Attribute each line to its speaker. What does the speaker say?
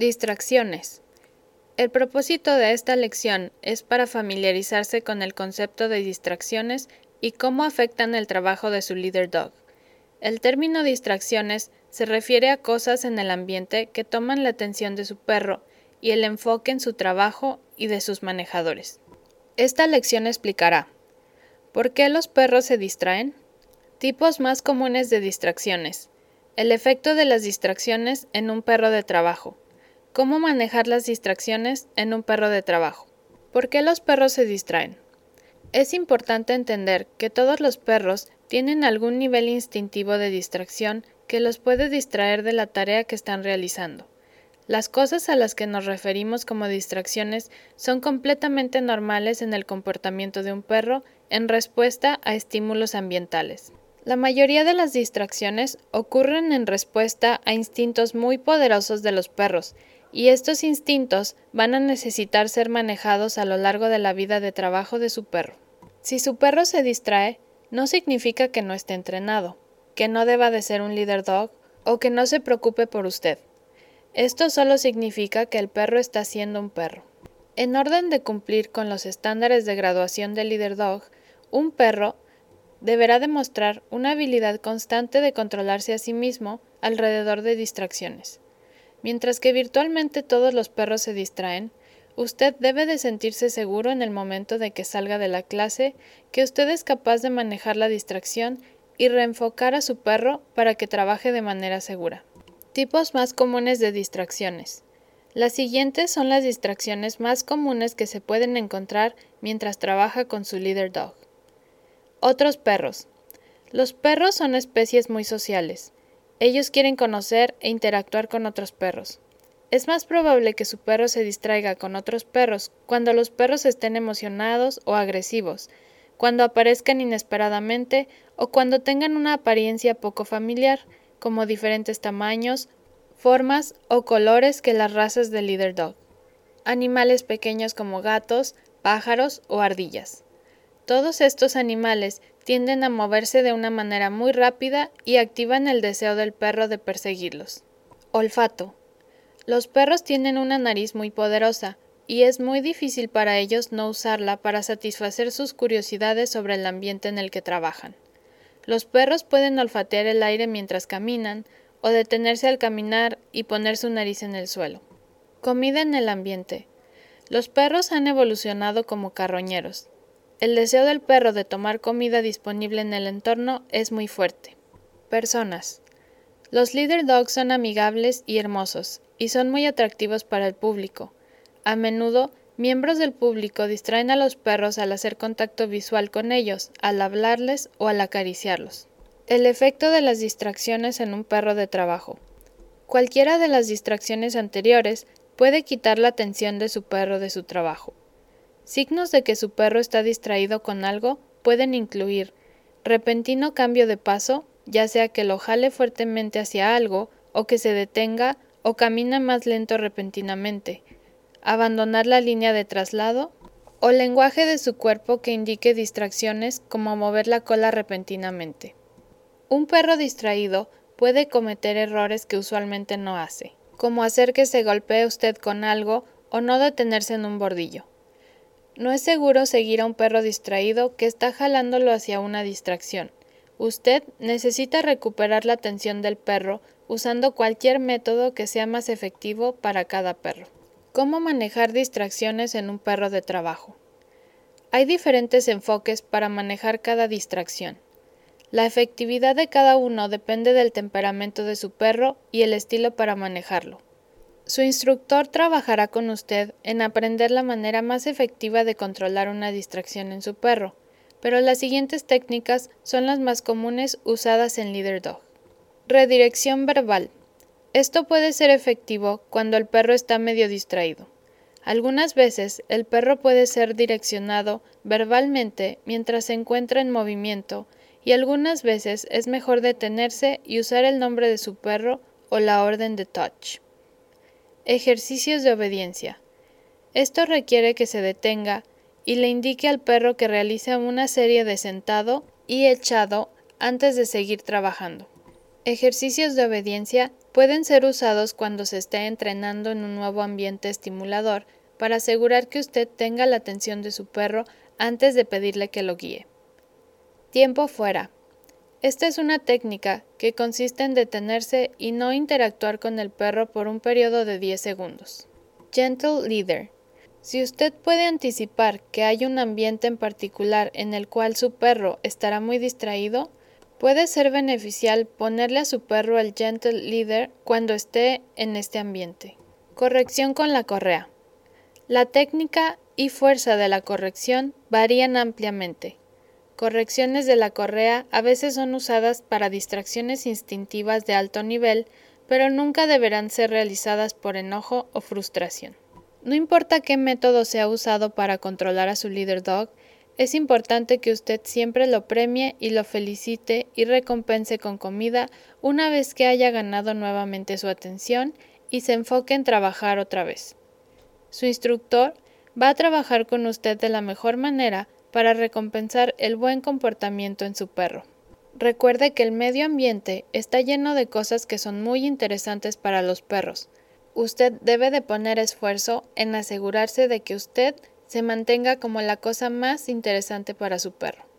Speaker 1: Distracciones. El propósito de esta lección es para familiarizarse con el concepto de distracciones y cómo afectan el trabajo de su leader dog. El término distracciones se refiere a cosas en el ambiente que toman la atención de su perro y el enfoque en su trabajo y de sus manejadores. Esta lección explicará ¿Por qué los perros se distraen? Tipos más comunes de distracciones. El efecto de las distracciones en un perro de trabajo. ¿Cómo manejar las distracciones en un perro de trabajo? ¿Por qué los perros se distraen? Es importante entender que todos los perros tienen algún nivel instintivo de distracción que los puede distraer de la tarea que están realizando. Las cosas a las que nos referimos como distracciones son completamente normales en el comportamiento de un perro en respuesta a estímulos ambientales. La mayoría de las distracciones ocurren en respuesta a instintos muy poderosos de los perros, y estos instintos van a necesitar ser manejados a lo largo de la vida de trabajo de su perro. Si su perro se distrae, no significa que no esté entrenado, que no deba de ser un leader dog o que no se preocupe por usted. Esto solo significa que el perro está siendo un perro. En orden de cumplir con los estándares de graduación de leader dog, un perro deberá demostrar una habilidad constante de controlarse a sí mismo alrededor de distracciones. Mientras que virtualmente todos los perros se distraen, usted debe de sentirse seguro en el momento de que salga de la clase que usted es capaz de manejar la distracción y reenfocar a su perro para que trabaje de manera segura. Tipos más comunes de distracciones. Las siguientes son las distracciones más comunes que se pueden encontrar mientras trabaja con su leader dog. Otros perros. Los perros son especies muy sociales. Ellos quieren conocer e interactuar con otros perros. Es más probable que su perro se distraiga con otros perros cuando los perros estén emocionados o agresivos, cuando aparezcan inesperadamente o cuando tengan una apariencia poco familiar, como diferentes tamaños, formas o colores que las razas del leader dog. Animales pequeños como gatos, pájaros o ardillas. Todos estos animales tienden a moverse de una manera muy rápida y activan el deseo del perro de perseguirlos. Olfato. Los perros tienen una nariz muy poderosa, y es muy difícil para ellos no usarla para satisfacer sus curiosidades sobre el ambiente en el que trabajan. Los perros pueden olfatear el aire mientras caminan, o detenerse al caminar y poner su nariz en el suelo. Comida en el ambiente. Los perros han evolucionado como carroñeros, el deseo del perro de tomar comida disponible en el entorno es muy fuerte. Personas. Los leader dogs son amigables y hermosos, y son muy atractivos para el público. A menudo, miembros del público distraen a los perros al hacer contacto visual con ellos, al hablarles o al acariciarlos. El efecto de las distracciones en un perro de trabajo. Cualquiera de las distracciones anteriores puede quitar la atención de su perro de su trabajo. Signos de que su perro está distraído con algo pueden incluir repentino cambio de paso, ya sea que lo jale fuertemente hacia algo, o que se detenga, o camina más lento repentinamente, abandonar la línea de traslado, o lenguaje de su cuerpo que indique distracciones como mover la cola repentinamente. Un perro distraído puede cometer errores que usualmente no hace, como hacer que se golpee usted con algo o no detenerse en un bordillo. No es seguro seguir a un perro distraído que está jalándolo hacia una distracción. Usted necesita recuperar la atención del perro usando cualquier método que sea más efectivo para cada perro. ¿Cómo manejar distracciones en un perro de trabajo? Hay diferentes enfoques para manejar cada distracción. La efectividad de cada uno depende del temperamento de su perro y el estilo para manejarlo. Su instructor trabajará con usted en aprender la manera más efectiva de controlar una distracción en su perro, pero las siguientes técnicas son las más comunes usadas en Leader Dog. Redirección verbal. Esto puede ser efectivo cuando el perro está medio distraído. Algunas veces el perro puede ser direccionado verbalmente mientras se encuentra en movimiento y algunas veces es mejor detenerse y usar el nombre de su perro o la orden de touch. Ejercicios de obediencia. Esto requiere que se detenga y le indique al perro que realice una serie de sentado y echado antes de seguir trabajando. Ejercicios de obediencia pueden ser usados cuando se esté entrenando en un nuevo ambiente estimulador para asegurar que usted tenga la atención de su perro antes de pedirle que lo guíe. Tiempo fuera. Esta es una técnica que consiste en detenerse y no interactuar con el perro por un periodo de 10 segundos. Gentle Leader. Si usted puede anticipar que hay un ambiente en particular en el cual su perro estará muy distraído, puede ser beneficial ponerle a su perro el Gentle Leader cuando esté en este ambiente. Corrección con la correa. La técnica y fuerza de la corrección varían ampliamente. Correcciones de la correa a veces son usadas para distracciones instintivas de alto nivel, pero nunca deberán ser realizadas por enojo o frustración. No importa qué método sea usado para controlar a su leader dog, es importante que usted siempre lo premie y lo felicite y recompense con comida una vez que haya ganado nuevamente su atención y se enfoque en trabajar otra vez. Su instructor va a trabajar con usted de la mejor manera para recompensar el buen comportamiento en su perro. Recuerde que el medio ambiente está lleno de cosas que son muy interesantes para los perros, usted debe de poner esfuerzo en asegurarse de que usted se mantenga como la cosa más interesante para su perro.